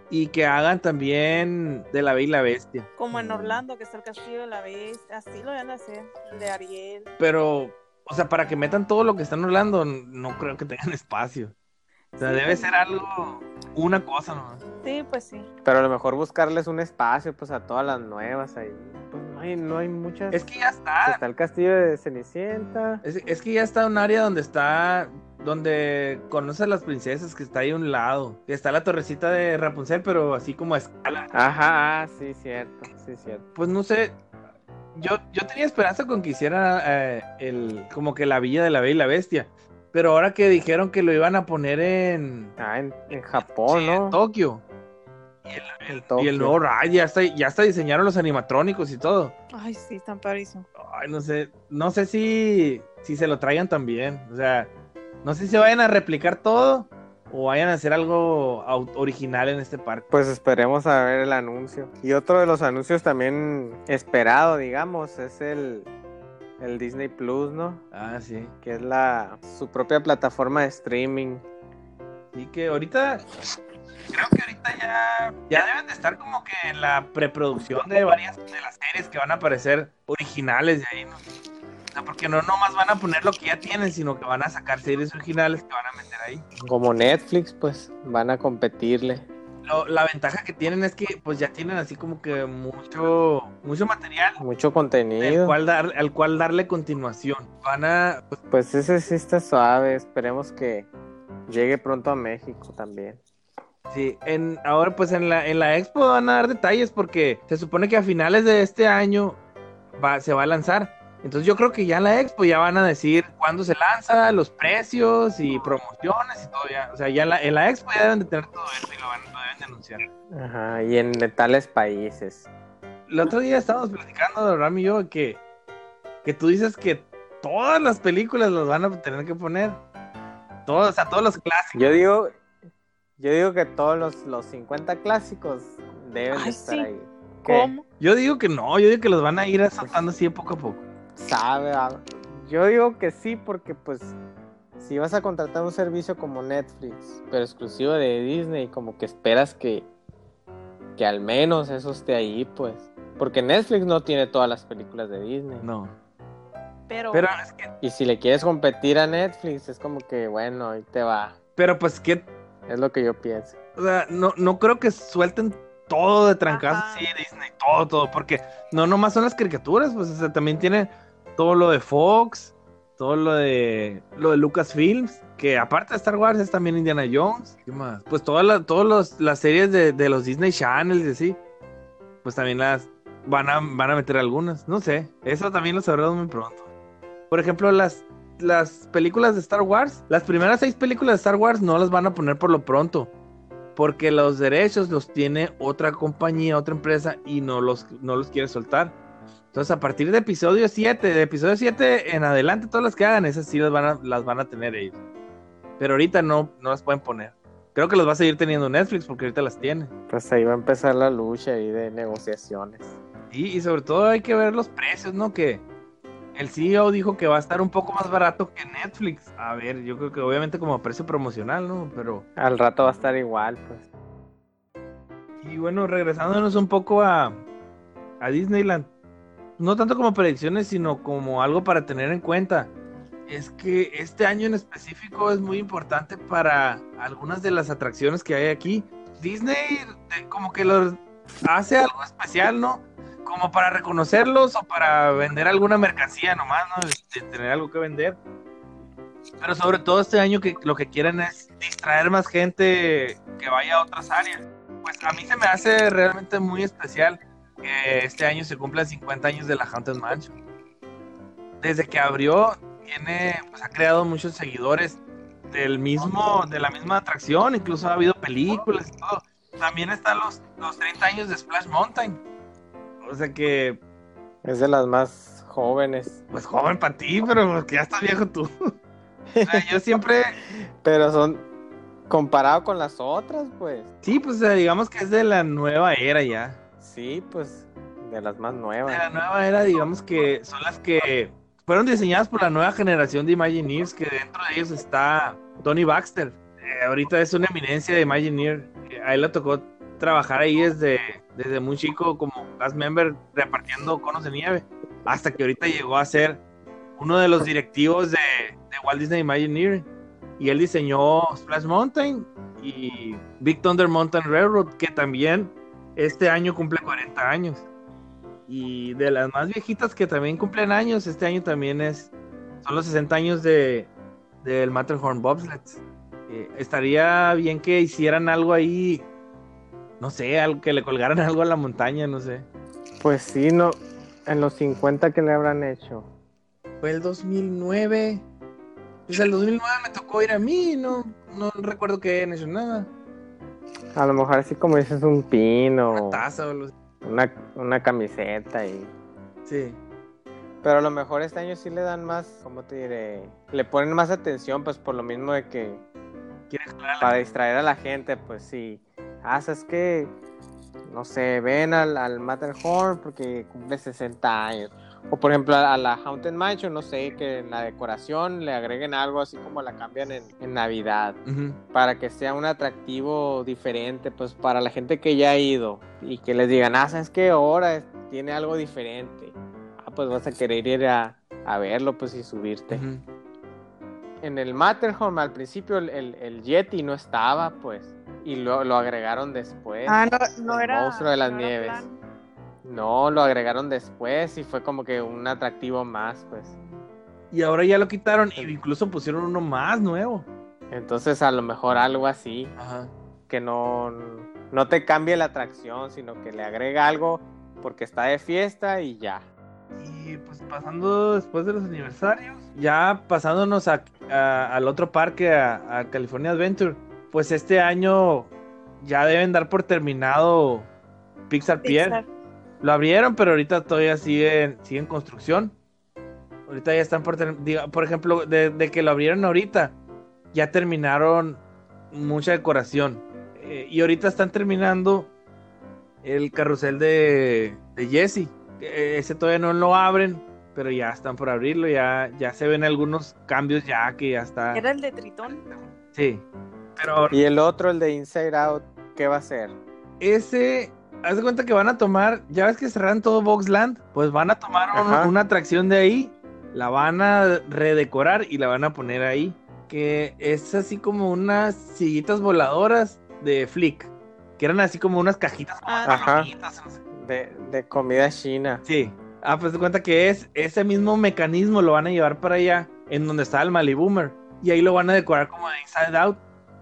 y que hagan también de la Bella y la Bestia. Como en Orlando, que está el castillo de la bestia. Así lo van a hacer. El de Ariel. Pero, o sea, para que metan todo lo que están hablando, no creo que tengan [laughs] espacio. O sea, Sí, debe ser algo, una cosa, ¿no? Sí, pues sí. Pero a lo mejor buscarles un espacio pues a todas las nuevas ahí. Pues no hay, no hay muchas. Es que ya está. Está el castillo de Cenicienta. Es, es que ya está un área donde está, donde conoce a las princesas, que está ahí a un lado. Que está la torrecita de Rapunzel, pero así como a escala. Ajá, ah, sí, cierto, sí, cierto. pues no sé. Yo, yo tenía esperanza con que hiciera eh, el, como que la villa de la Bella y la Bestia. Pero ahora que dijeron que lo iban a poner en, Ah, en, en Japón, sí, en ¿no? Tokio. Y el, el- Tokio. y el nuevo ride, ya está, ya está diseñaron los animatrónicos y todo. Ay, sí, están padrísimos. Ay, no sé, no sé si, si se lo traigan también. O sea, no sé si se vayan a replicar todo o vayan a hacer algo original en este parque. Pues esperemos a ver el anuncio. Y otro de los anuncios también esperado, digamos, es el, el Disney Plus, ¿no? Ah, sí. Que es la su propia plataforma de streaming. Y que ahorita, creo que ahorita ya, ya deben de estar como que en la preproducción de varias de las series que van a aparecer originales de ahí, ¿no? sea, porque no nomás van a poner lo que ya tienen, sino que van a sacar series originales que van a meter ahí. Como Netflix, pues van a competirle. Lo- la ventaja que tienen es que pues ya tienen así como que mucho mucho material Mucho al contenido. cual, dar, al cual darle continuación. Van a, pues, Pues ese sí está suave. Esperemos que llegue pronto a México también. Sí, en, ahora pues en la, en la expo van a dar detalles porque se supone que a finales de este año va, se va a lanzar. Entonces yo creo que ya en la expo ya van a decir cuándo se lanza, los precios y promociones y todo ya. O sea, ya en la, en la expo ya deben de tener todo eso y lo, van, lo deben de anunciar. Ajá, y en tales países. El otro día estábamos platicando, Ram y yo, que, que tú dices que todas las películas las van a tener que poner. Todos, o sea, todos los clásicos. Yo digo, yo digo que todos los, los 50 clásicos deben Ay, estar sí. ahí. ¿Qué? ¿Cómo? Yo digo que no, yo digo que los van a ir soltando así de poco a poco. Sabe, yo digo que sí, porque pues si vas a contratar un servicio como Netflix, pero exclusivo de Disney, como que esperas que, que al menos eso esté ahí, pues. Porque Netflix no tiene todas las películas de Disney. No. Pero, Pero es que, Y si le quieres competir a Netflix, es como que, bueno, ahí te va. pero pues que, Es lo que yo pienso. o sea, no, no creo que suelten todo de trancazo así, Disney, todo, todo, porque no nomás son las caricaturas, pues, o sea, también tiene todo lo de Fox, todo lo de, lo de Lucasfilms, que aparte de Star Wars es también Indiana Jones, ¿qué más? Pues todas las, todos los, las series de, de los Disney Channels y así, pues también las van a, van a meter algunas, no sé, eso también lo sabremos muy pronto. Por ejemplo, las, las películas de Star Wars, las primeras seis películas de Star Wars no las van a poner por lo pronto. Porque los derechos los tiene otra compañía, otra empresa y no los, no los quiere soltar. Entonces, a partir de episodio 7, de episodio 7 en adelante, todas las que hagan, esas sí las van a, las van a tener ellos. Pero ahorita no, no las pueden poner. Creo que los va a seguir teniendo Netflix porque ahorita las tiene. Pues ahí va a empezar la lucha ahí de negociaciones. Y, y sobre todo hay que ver los precios, ¿no? Que el CEO dijo que va a estar un poco más barato que Netflix. A ver, yo creo que obviamente como precio promocional, ¿no? Pero Al rato va a estar igual, pues. Y bueno, regresándonos un poco a, a Disneyland, no tanto como predicciones, sino como algo para tener en cuenta. Es que este año en específico es muy importante para algunas de las atracciones que hay aquí. Disney como que los hace algo especial, ¿no? Como para reconocerlos o para vender alguna mercancía nomás, ¿no? Este, tener algo que vender. Pero sobre todo este año que lo que quieren es distraer más gente que vaya a otras áreas pues a mí se me hace realmente muy especial que este año se cumplan 50 años de la Haunted Mansion. Desde que abrió, tiene, pues ha creado muchos seguidores del mismo, de la misma atracción, incluso ha habido películas y todo. También están los, los 30 años de Splash Mountain. O sea que, Es de las más jóvenes. pues joven para ti, pero que ya estás viejo tú. O sea, yo siempre, [laughs] Pero son comparado con las otras, pues. sí, pues digamos que es de la nueva era ya. Sí, pues de las más de nuevas. la nueva era, digamos que son las que fueron diseñadas por la nueva generación de Imagineers, que dentro de ellos está Tony Baxter. Eh, ahorita es una eminencia de Imagineer. Eh, a él le tocó trabajar ahí desde, desde muy chico como cast member repartiendo conos de nieve, hasta que ahorita llegó a ser uno de los directivos de, Walt Disney Imagineering. Y él diseñó Splash Mountain y Big Thunder Mountain Railroad, que también este año cumple 40 años. Y de las más viejitas que también cumplen años, este año también es, son los 60 años de del Matterhorn Bobsled. Eh, estaría bien que hicieran algo ahí, no sé, algo, que le colgaran [laughs] algo a la montaña, no sé. Pues sí, no. En los 50 que le habrán hecho. Fue el 2009. Pues el 2009 me tocó ir a mí, no, no recuerdo que hayan hecho nada. A lo mejor así como dices un pino, Una taza o una, una camiseta y... Sí. Pero a lo mejor este año sí le dan más, ¿cómo te diré? Le ponen más atención, pues por lo mismo de que ¿Quieres jalar a la- para distraer a la gente, pues sí. Ah, es que, no sé, ven al, al Matterhorn porque cumple 60 años. O por ejemplo a, a la Haunted Mansion, no sé, que en la decoración le agreguen algo así como la cambian en, en Navidad. Para que sea un atractivo diferente, pues para la gente que ya ha ido. Y que les digan, ah, ¿sabes qué? Ahora tiene algo diferente. Ah, pues vas a querer ir a, a verlo, pues, y subirte. En el Matterhorn al principio el, el- el Yeti no estaba, pues, y lo, lo agregaron después. Ah, no, no El era. monstruo de las no nieves. No, lo agregaron después y fue como que un atractivo más, pues. Y ahora ya lo quitaron e incluso pusieron uno más nuevo. Entonces a lo mejor algo así, Ajá. que no, no te cambie la atracción, sino que le agrega algo porque está de fiesta y ya. Y pues pasando después de los aniversarios, ya pasándonos a- a- al otro parque, a, a California Adventure, pues este año ya deben dar por terminado Pixar Pier. Lo abrieron, pero ahorita todavía sigue, sigue en construcción. Ahorita ya están por diga- por ejemplo, de, de que lo abrieron ahorita, ya terminaron mucha decoración. Eh, y ahorita están terminando el carrusel de, de Jesse. Eh, ese todavía no lo abren, pero ya están por abrirlo, ya, ya se ven algunos cambios ya que ya está. Era el de Tritón. Sí. Pero Y el otro, el de Inside Out, ¿qué va a ser? ese, haz de cuenta que van a tomar, ya ves que cerraron todo Boxland, pues van a tomar un- una atracción de ahí, la van a redecorar y la van a poner ahí, que es así como unas sillitas voladoras de Flick, que eran así como unas cajitas Ah. Ajá. De, de comida china. Sí. Ah, pues de cuenta que es ese mismo mecanismo lo van a llevar para allá, en donde está el Maliboomer. Y ahí lo van a decorar como de Inside Out.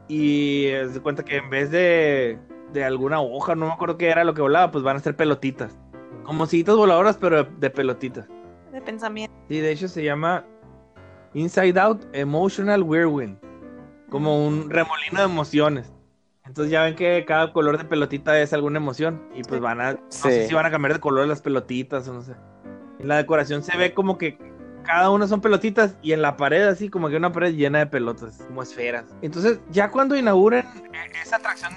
Y de cuenta que en vez de, de alguna hoja, no me acuerdo qué era lo que volaba, pues van a ser pelotitas. Como sillitas voladoras, pero de, de pelotitas. De pensamiento. Sí, de hecho se llama Inside Out Emotional Whirlwind. Como un remolino de emociones. Entonces ya ven que cada color de pelotita es alguna emoción. Y pues van a. No sé si van a cambiar de color las pelotitas o no sé. En la decoración se ve como que cada una son pelotitas y en la pared así como que una pared llena de pelotas, como esferas. Entonces ya cuando inauguren eh, esa atracción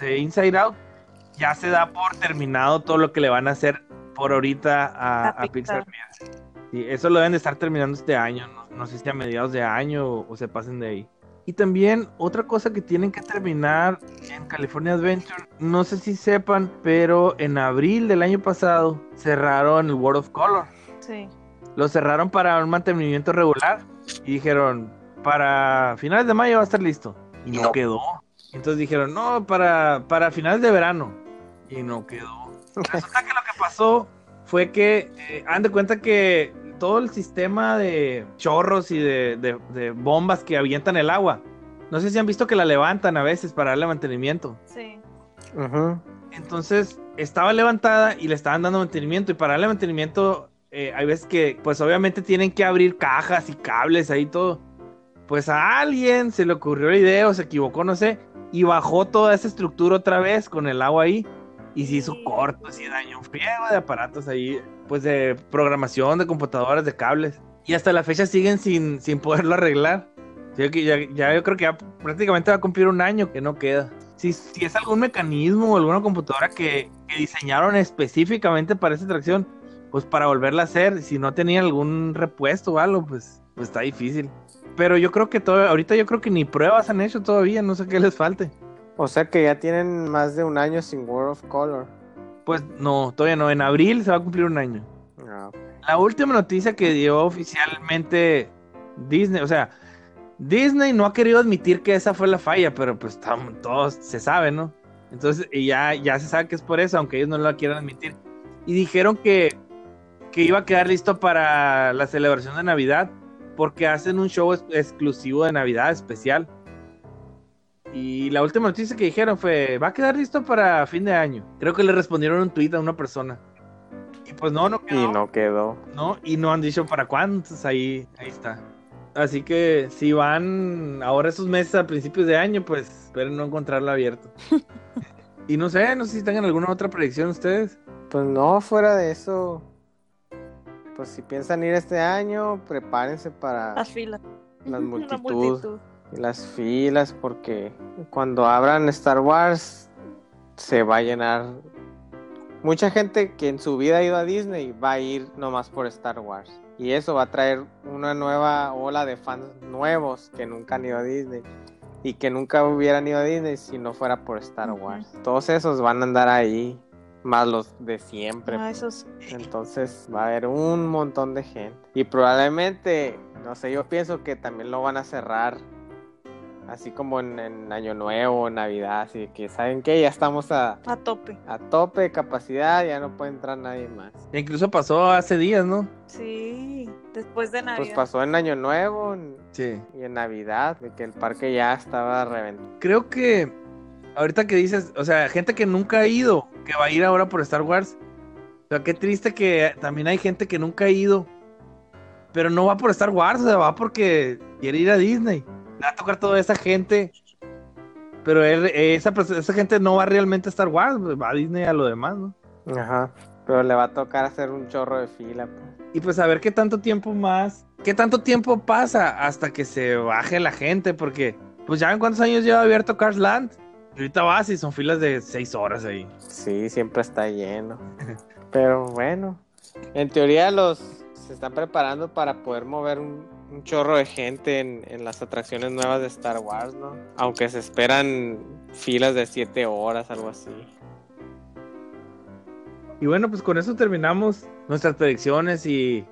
de, de Inside Out, ya se da por terminado todo lo que le van a hacer por ahorita a, Pixar Pixar. Sí, eso lo deben de estar terminando este año, no, no sé si a mediados de año o, o se pasen de ahí. Y también otra cosa que tienen que terminar en California Adventure, no sé si sepan, pero en abril del año pasado cerraron el World of Color. Sí. Lo cerraron para un mantenimiento regular y dijeron, para finales de mayo va a estar listo. Y no, quedó. Entonces dijeron, no, para, para finales de verano. Y no quedó. Resulta que lo que pasó fue que, eh, han de cuenta que todo el sistema de chorros y de, de- de bombas que avientan el agua, no sé si han visto que la levantan a veces para darle mantenimiento. Sí. Entonces estaba levantada y le estaban dando mantenimiento. Y para darle mantenimiento, eh, hay veces que, pues obviamente tienen que abrir cajas y cables ahí todo. Pues a alguien se le ocurrió la idea o se equivocó, no sé, y bajó toda esa estructura otra vez con el agua ahí. Y se hizo Sí. cortos y dañó un friego de aparatos ahí, pues de programación, de computadoras, de cables. Y hasta la fecha siguen sin, sin poderlo arreglar. Yo ya, ya yo creo que ya prácticamente va a cumplir un año que no queda. Si, si es algún mecanismo o alguna computadora que, que diseñaron específicamente para esa atracción, pues para volverla a hacer, si no tenían algún repuesto o algo, pues, pues está difícil. Pero yo creo que todo, ahorita yo creo que ni pruebas han hecho todavía, no sé qué les falte. O sea que ya tienen más de un año sin World of Color. Pues no, todavía no, en abril se va a cumplir un año. Ah, La última noticia que dio oficialmente Disney, o sea, Disney no ha querido admitir que esa fue la falla, pero pues tam- todos se sabe, ¿no? Entonces y ya, ya se sabe que es por eso, aunque ellos no lo quieran admitir. Y dijeron que, que iba a quedar listo para la celebración de Navidad, porque hacen un show ex- exclusivo de Navidad especial. Y la última noticia que dijeron fue, va a quedar listo para fin de año. Creo que le respondieron un tweet a una persona. Y pues no, no quedó. y no quedó. ¿no? Y no han dicho para cuándo, entonces ahí, ahí está. Así que si van ahora esos meses a principios de año, pues esperen no encontrarlo abierto. [laughs] y no sé, no sé si tengan alguna otra predicción ustedes. Pues no, fuera de eso. Pues si piensan ir este año, prepárense para Las filas. las [laughs] La multitud multitud. y las filas, porque cuando abran Star Wars se va a llenar. Mucha gente que en su vida ha ido a Disney va a ir nomás por Star Wars. Y eso va a traer una nueva ola de fans nuevos que nunca han ido a Disney. Y que nunca hubieran ido a Disney si no fuera por Star. Wars. Todos esos van a andar ahí. Más los de siempre. Ah, eso sí. Entonces va a haber un montón de gente. Y probablemente, no sé, yo pienso que también lo van a cerrar. Así como en, en Año Nuevo, Navidad, así que saben que ya estamos a, A tope. a tope de capacidad, ya no puede entrar nadie más. E incluso pasó hace días, ¿no? Sí. Después de Navidad. Pues pasó en Año Nuevo en- Sí. y en Navidad, de que el parque ya estaba reventado. Creo que ahorita que dices, o sea, gente que nunca ha ido, que va a ir ahora por Star Wars. O sea, qué triste que también hay gente que nunca ha ido, pero no va por Star Wars, o sea, va porque quiere ir a Disney. Le va a tocar toda esa gente, pero él- esa, esa gente no va realmente a Star Wars, pues, va a Disney a lo demás, ¿no? Ajá. Pero le va a tocar hacer un chorro de fila. pues. Y pues a ver qué tanto tiempo más, qué tanto tiempo pasa hasta que se baje la gente, porque pues ya en cuántos años lleva abierto Cars Land. Ahorita vas y son filas de seis horas ahí. Sí, siempre está lleno. Pero bueno, en teoría los se están preparando para poder mover un, un chorro de gente en, en las atracciones nuevas de Star Wars, ¿no? Aunque se esperan filas de 7 horas, algo así. Y bueno, pues con eso terminamos nuestras predicciones y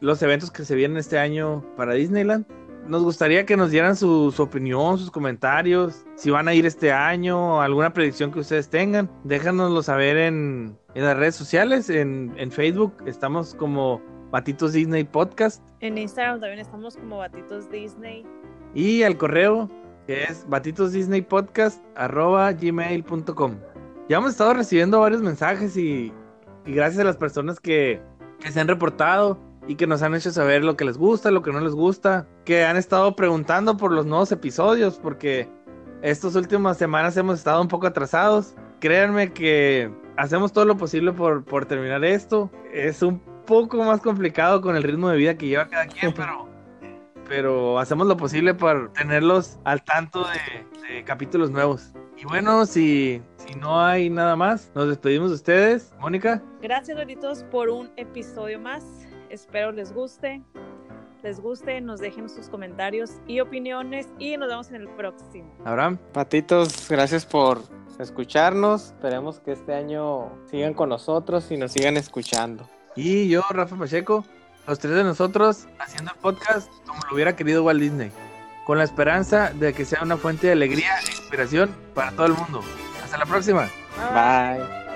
los eventos que se vienen este año para Disneyland. Nos gustaría que nos dieran su, su opinión, sus comentarios, si van a ir este año, alguna predicción que ustedes tengan. Déjanoslo saber en, en las redes sociales, en, en Facebook. Estamos como Batitos Disney Podcast. En Instagram también estamos como Batitos Disney. Y al correo que es batitosdisneypodcast.gmail.com Ya hemos estado recibiendo varios mensajes y, y gracias a las personas que, que se han reportado y que nos han hecho saber lo que les gusta, lo que no les gusta, que han estado preguntando por los nuevos episodios porque estas últimas semanas hemos estado un poco atrasados. Créanme que hacemos todo lo posible por, por terminar esto. Es un poco más complicado con el ritmo de vida que lleva cada quien, pero pero hacemos lo posible para tenerlos al tanto de, de capítulos nuevos. Y bueno, si, si no hay nada más, nos despedimos de ustedes. Mónica, Gracias, Doritos, por un episodio más. Espero les guste. Les guste, nos dejen sus comentarios y opiniones y nos vemos en el próximo. Abraham, Patitos, gracias por escucharnos. Esperemos que este año sigan con nosotros y nos sigan escuchando. y yo, Rafa Pacheco, los tres de nosotros haciendo el podcast como lo hubiera querido Walt Disney, con la esperanza de que sea una fuente de alegría e inspiración para todo el mundo. Hasta la próxima. Bye.